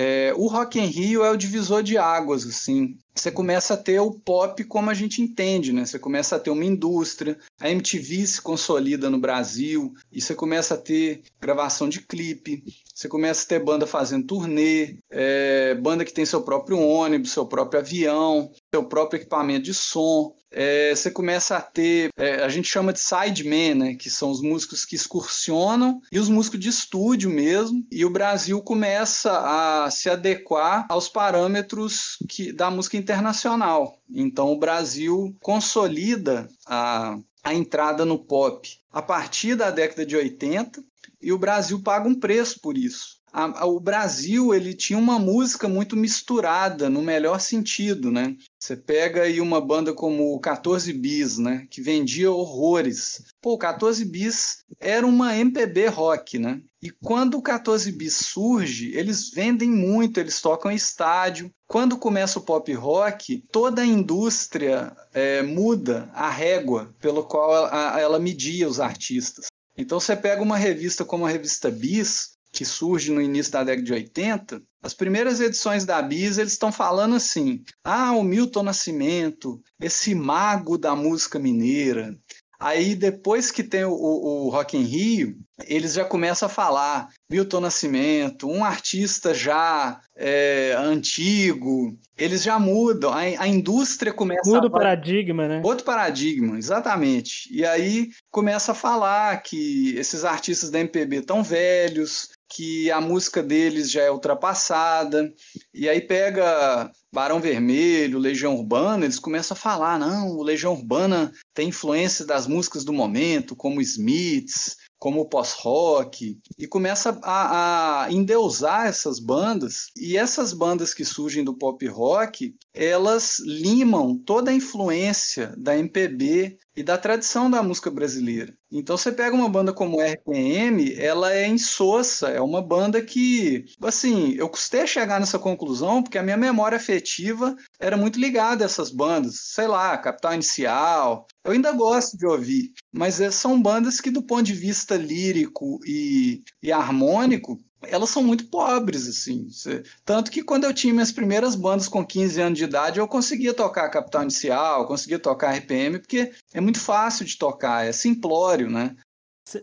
É, o Rock em Rio é o divisor de águas, assim. Você começa a ter o pop como a gente entende, né? Você começa a ter uma indústria, a MTV se consolida no Brasil, e você começa a ter gravação de clipe, você começa a ter banda fazendo turnê, é, banda que tem seu próprio ônibus, seu próprio avião, seu próprio equipamento de som. É, você começa a ter, é, a gente chama de sidemen, né, que são os músicos que excursionam e os músicos de estúdio mesmo. E o Brasil começa a se adequar aos parâmetros que, da música internacional. Então o Brasil consolida a, a entrada no pop a partir da década de 80 e o Brasil paga um preço por isso. A, a, o Brasil ele tinha uma música muito misturada no melhor sentido, né? Você pega aí uma banda como o 14 Bis, né? Que vendia horrores. Pô, o 14 Bis era uma MPB rock, né? E quando o 14 Bis surge, eles vendem muito, eles tocam estádio. Quando começa o pop rock, toda a indústria é, muda a régua pelo qual ela, ela media os artistas. Então você pega uma revista como a revista Bis, que surge no início da década de 80, as primeiras edições da Bis eles estão falando assim: ah, o Milton Nascimento, esse mago da música mineira, Aí depois que tem o, o Rock in Rio, eles já começam a falar Milton Nascimento, um artista já é, antigo, eles já mudam, a, a indústria começa Muda a... o paradigma, né? Outro paradigma, exatamente. E aí começa a falar que esses artistas da MPB estão velhos, que a música deles já é ultrapassada, e aí pega Barão Vermelho, Legião Urbana, eles começam a falar, não, o Legião Urbana tem influência das músicas do momento, como Smiths, como o pós-rock, e começa a, a endeusar essas bandas, e essas bandas que surgem do pop rock, elas limam toda a influência da MPB e da tradição da música brasileira. Então você pega uma banda como RPM, ela é insossa, é uma banda que, assim, eu custei chegar nessa conclusão porque a minha memória afetiva era muito ligada a essas bandas, sei lá, Capital Inicial. Eu ainda gosto de ouvir, mas é, são bandas que do ponto de vista lírico e, e harmônico, elas são muito pobres, assim. Tanto que quando eu tinha minhas primeiras bandas com 15 anos de idade, eu conseguia tocar Capital Inicial, conseguia tocar RPM, porque é muito fácil de tocar, é simplório, né?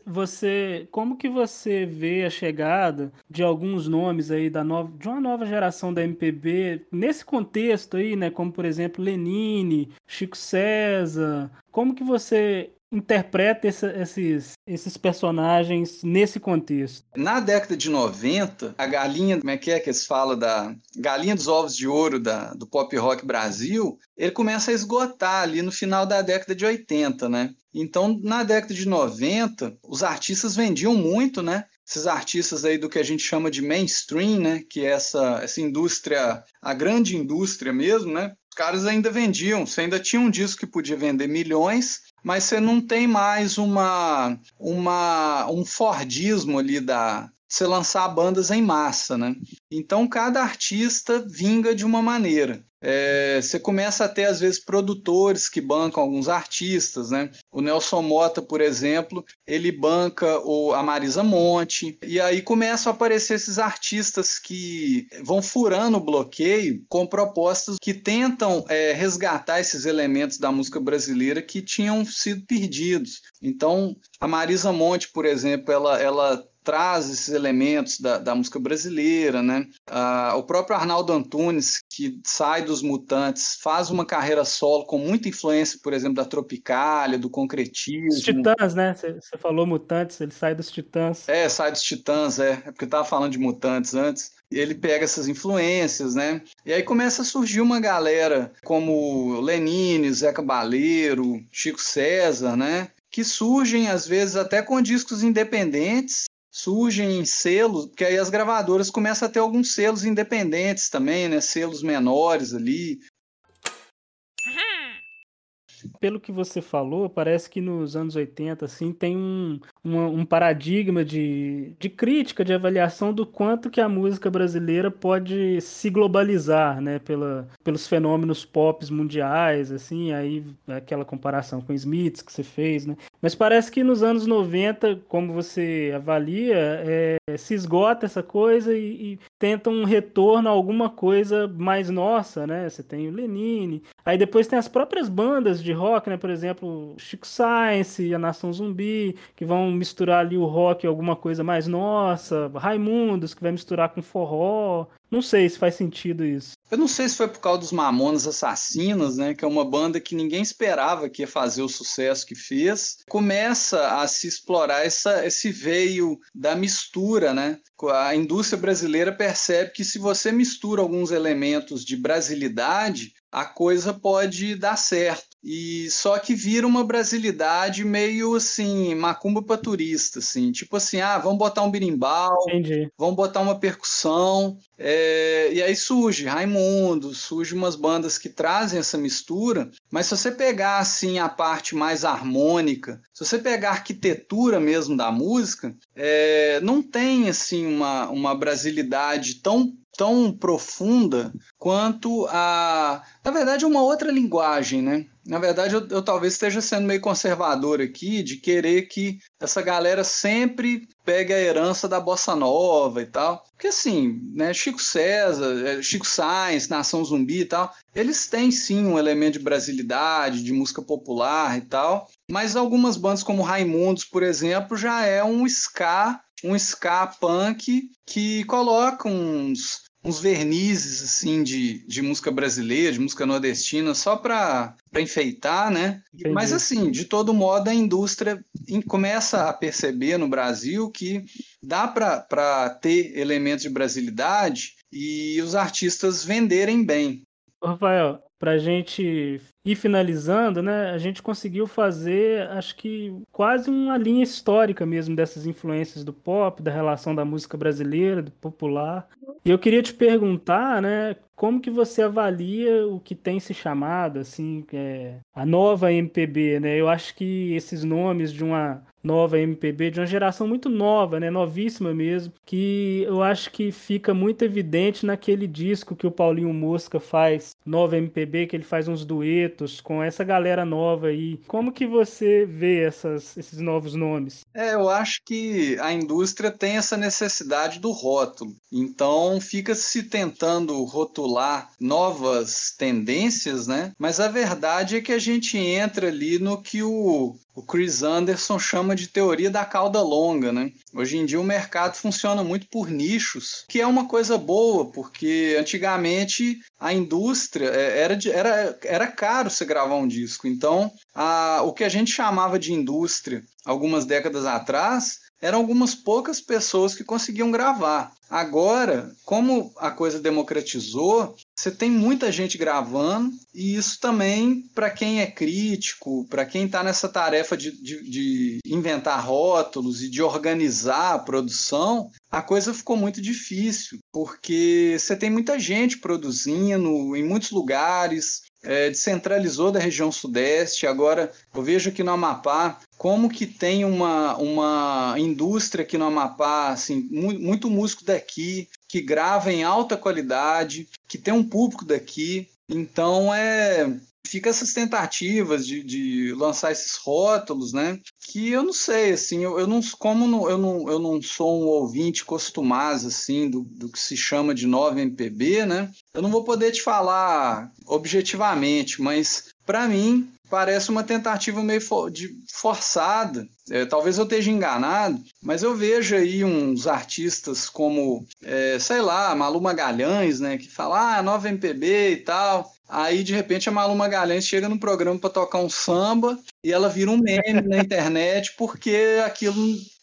Você, como que você vê a chegada de alguns nomes aí da nova, de uma nova geração da MPB nesse contexto aí, né? Como por exemplo Lenine, Chico César. Como que você interpreta esse, esses, esses personagens nesse contexto? Na década de 90, a galinha, como é que é que eles falam da galinha dos ovos de ouro da, do pop rock Brasil, ele começa a esgotar ali no final da década de 80, né? Então, na década de 90, os artistas vendiam muito, né? Esses artistas aí do que a gente chama de mainstream, né? Que é essa, essa indústria, a grande indústria mesmo, né? Os caras ainda vendiam, você ainda tinha um disco que podia vender milhões, mas você não tem mais uma, uma um Fordismo ali da você lançar bandas em massa, né? Então cada artista vinga de uma maneira. É, você começa a ter, às vezes, produtores que bancam alguns artistas, né? O Nelson Mota, por exemplo, ele banca o, a Marisa Monte, e aí começam a aparecer esses artistas que vão furando o bloqueio com propostas que tentam é, resgatar esses elementos da música brasileira que tinham sido perdidos. Então, a Marisa Monte, por exemplo, ela, ela traz esses elementos da, da música brasileira, né? Ah, o próprio Arnaldo Antunes, que sai dos Mutantes, faz uma carreira solo com muita influência, por exemplo, da Tropicália, do concretismo. Os Titãs, né? Você falou Mutantes, ele sai dos Titãs. É, sai dos Titãs, é. É porque eu tava falando de Mutantes antes. Ele pega essas influências, né? E aí começa a surgir uma galera como Lenine, Zeca Baleiro, Chico César, né? que surgem às vezes até com discos independentes surgem selos, porque aí as gravadoras começam a ter alguns selos independentes também, né? Selos menores ali, pelo que você falou, parece que nos anos 80 assim, tem um, uma, um paradigma de, de crítica, de avaliação do quanto que a música brasileira pode se globalizar, né, pela, pelos fenômenos pop mundiais, assim, aí aquela comparação com Smiths que você fez, né? Mas parece que nos anos 90, como você avalia, é, se esgota essa coisa e, e tenta um retorno a alguma coisa mais nossa, né? Você tem o Lenine, aí depois tem as próprias bandas de rock, né? Por exemplo, Chico Science, a Nação Zumbi, que vão misturar ali o rock alguma coisa mais nossa, Raimundos, que vai misturar com forró. Não sei se faz sentido isso. Eu não sei se foi por causa dos Mamonas Assassinos, né? Que é uma banda que ninguém esperava que ia fazer o sucesso que fez. Começa a se explorar essa, esse veio da mistura, né? A indústria brasileira percebe que se você mistura alguns elementos de brasilidade, a coisa pode dar certo. E só que vira uma brasilidade meio assim, macumba para turista, assim, tipo assim, ah, vamos botar um birimbau, Entendi. vamos botar uma percussão, é, e aí surge Raimundo, surge umas bandas que trazem essa mistura, mas se você pegar assim a parte mais harmônica, se você pegar a arquitetura mesmo da música, é, não tem assim uma, uma brasilidade tão tão profunda quanto a, na verdade, uma outra linguagem, né? Na verdade, eu, eu, talvez esteja sendo meio conservador aqui, de querer que essa galera sempre pegue a herança da bossa nova e tal. Porque assim, né, Chico César, é, Chico Sainz, Nação Zumbi e tal, eles têm sim um elemento de brasilidade, de música popular e tal. Mas algumas bandas como Raimundos, por exemplo, já é um ska, um ska punk que coloca uns uns vernizes assim de, de música brasileira, de música nordestina, só para enfeitar, né? Entendi. Mas assim, de todo modo, a indústria começa a perceber no Brasil que dá para ter elementos de brasilidade e os artistas venderem bem. Rafael, para a gente ir finalizando, né, a gente conseguiu fazer, acho que quase uma linha histórica mesmo dessas influências do pop, da relação da música brasileira, do popular. E eu queria te perguntar, né, como que você avalia o que tem se chamado, assim, é, a nova MPB, né? Eu acho que esses nomes de uma nova MPB, de uma geração muito nova, né? Novíssima mesmo, que eu acho que fica muito evidente naquele disco que o Paulinho Mosca faz, Nova MPB, que ele faz uns duetos com essa galera nova aí. Como que você vê essas, esses novos nomes? É, eu acho que a indústria tem essa necessidade do rótulo. Então fica se tentando rotular novas tendências, né? Mas a verdade é que a gente entra ali no que o o Chris Anderson chama de teoria da cauda longa, né? Hoje em dia o mercado funciona muito por nichos, que é uma coisa boa, porque antigamente a indústria é, era, era, era caro você gravar um disco. Então, a, o que a gente chamava de indústria algumas décadas atrás eram algumas poucas pessoas que conseguiam gravar. Agora, como a coisa democratizou, você tem muita gente gravando, e isso também, para quem é crítico, para quem está nessa tarefa de, de, de, inventar rótulos e de organizar a produção, a coisa ficou muito difícil, porque você tem muita gente produzindo em muitos lugares, é, descentralizou da região sudeste. Agora, eu vejo aqui no Amapá como que tem uma, uma indústria aqui no Amapá, assim, muito, muito músico daqui, que grava em alta qualidade, que tem um público daqui. Então, é, fica essas tentativas de, de lançar esses rótulos, né? Que eu não sei, assim, eu, eu não como não, eu, não, eu não sou um ouvinte costumado assim do, do que se chama de nova MPB, né? Eu não vou poder te falar objetivamente, mas para mim parece uma tentativa meio for, de forçada. É, talvez eu esteja enganado, mas eu vejo aí uns artistas como, é, sei lá, Malu Magalhães, né, que fala, ah, nova MPB e tal. Aí, de repente, a Malu Magalhães chega no programa para tocar um samba e ela vira um meme na internet porque aquilo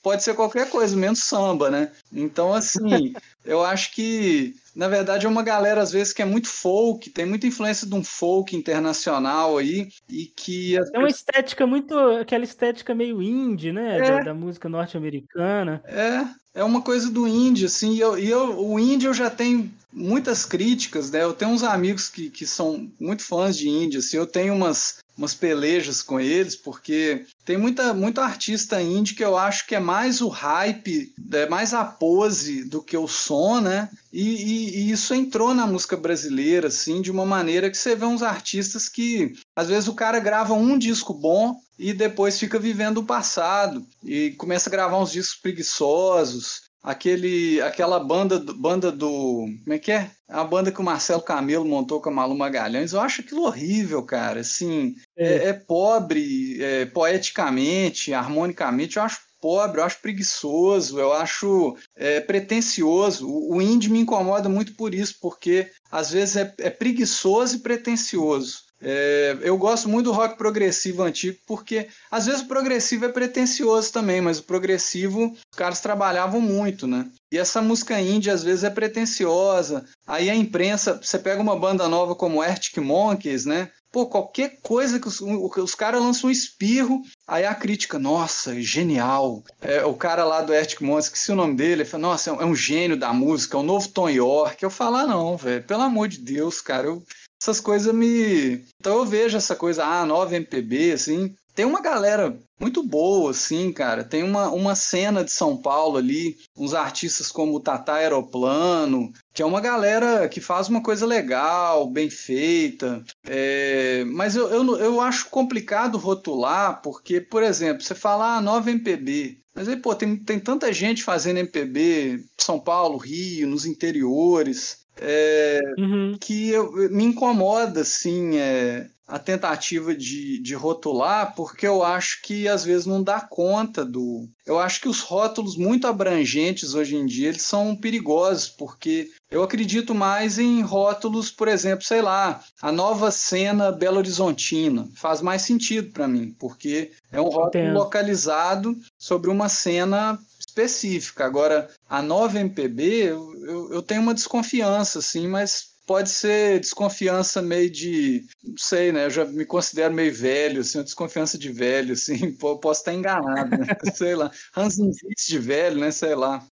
pode ser qualquer coisa, menos samba, né? Então, assim, eu acho que, na verdade, é uma galera, às vezes, que é muito folk, tem muita influência de um folk internacional aí e que... É uma estética muito... aquela estética meio indie, né? É. Da, da música norte-americana. É, é uma coisa do indie, assim, e, eu, e eu, o indie eu já tenho muitas críticas, né? Eu tenho uns amigos que, que são muito fãs de indie, assim, eu tenho umas, umas pelejas com eles, porque tem muita, muito artista indie que eu acho que é mais o hype, é mais a pose do que o som, né? E, e, e, isso entrou na música brasileira, assim, de uma maneira que você vê uns artistas que, às vezes, o cara grava um disco bom e depois fica vivendo o passado e começa a gravar uns discos preguiçosos. Aquele, aquela banda, banda do. Como é que é? A banda que o Marcelo Camelo montou com a Malu Magalhães, eu acho aquilo horrível, cara. Assim, é, é, é pobre é, poeticamente, harmonicamente, eu acho pobre, eu acho preguiçoso, eu acho é, pretencioso. O, o indie me incomoda muito por isso, porque às vezes é, é preguiçoso e pretencioso. É, eu gosto muito do rock progressivo antigo, porque às vezes o progressivo é pretencioso também, mas o progressivo os caras trabalhavam muito, né? E essa música indie às vezes é pretenciosa. Aí a imprensa, você pega uma banda nova como Arctic Monkeys, né? Pô, qualquer coisa que os, os caras lançam um espirro, aí a crítica, nossa, genial. É, o cara lá do Arctic Monkeys, esqueci o nome dele, ele fala, nossa, é um, é um gênio da música, é o novo Tom York. Eu falo, ah, não, velho, pelo amor de Deus, cara, eu essas coisas me. Então eu vejo essa coisa, ah, nova MPB, assim, tem uma galera muito boa, assim, cara. Tem uma, uma cena de São Paulo ali, uns artistas como o Tata Aeroplano, que é uma galera que faz uma coisa legal, bem feita. É, mas eu, eu, eu acho complicado rotular, porque, por exemplo, você fala ah, nova MPB. Mas aí, pô, tem, tem tanta gente fazendo MPB, São Paulo, Rio, nos interiores. É, uhum. que eu, me incomoda, assim, é, a tentativa de, de rotular, porque eu acho que às vezes não dá conta do. Eu acho que os rótulos muito abrangentes hoje em dia eles são perigosos, porque eu acredito mais em rótulos, por exemplo, sei lá, a nova cena Belo Horizontina. Faz mais sentido para mim, porque é um rótulo Entendo. localizado sobre uma cena específica. Agora, a nova MPB, eu, eu, eu tenho uma desconfiança, assim, mas pode ser desconfiança meio de, não sei, né? Eu já me considero meio velho, assim, uma desconfiança de velho, assim, posso estar enganado, né? sei lá, ranzinzice de velho, né? Sei lá.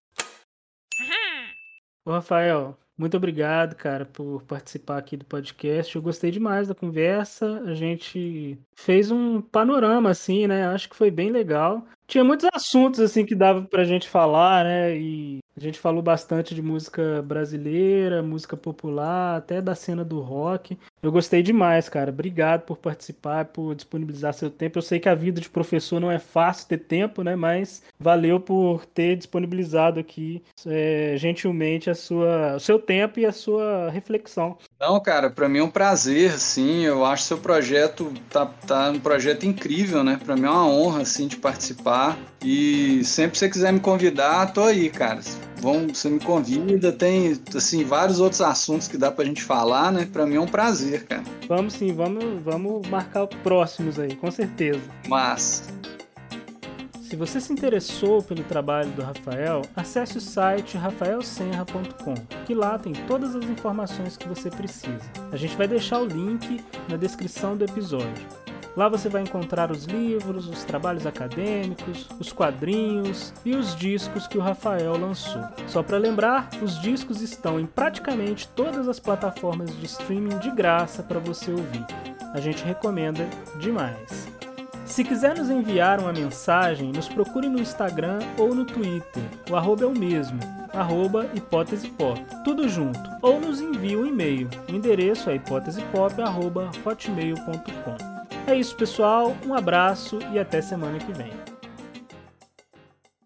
Ô, Rafael, muito obrigado, cara, por participar aqui do podcast. Eu gostei demais da conversa. A gente fez um panorama, assim, né? Acho que foi bem legal. Tinha muitos assuntos, assim, que dava pra gente falar, né? E a gente falou bastante de música brasileira, música popular, até da cena do rock. Eu gostei demais, cara. Obrigado por participar, por disponibilizar seu tempo. Eu sei que a vida de professor não é fácil ter tempo, né? Mas valeu por ter disponibilizado aqui é, gentilmente a sua, o seu tempo e a sua reflexão. Não, cara, para mim é um prazer, sim. Eu acho seu projeto tá, tá um projeto incrível, né? Para mim é uma honra, assim, de participar. E sempre que você quiser me convidar, tô aí, cara. Vão, você me convida, tem assim vários outros assuntos que dá pra gente falar, né? Para mim é um prazer, cara. Vamos sim, vamos, vamos marcar próximos aí, com certeza. Mas se você se interessou pelo trabalho do Rafael, acesse o site rafaelsenra.com, que lá tem todas as informações que você precisa. A gente vai deixar o link na descrição do episódio. Lá você vai encontrar os livros, os trabalhos acadêmicos, os quadrinhos e os discos que o Rafael lançou. Só para lembrar, os discos estão em praticamente todas as plataformas de streaming de graça para você ouvir. A gente recomenda demais. Se quiser nos enviar uma mensagem, nos procure no Instagram ou no Twitter. O arroba é o mesmo, arroba hipótesepop, tudo junto. Ou nos envie um e-mail. O endereço é hipótesepop.hotmail.com. É isso, pessoal. Um abraço e até semana que vem.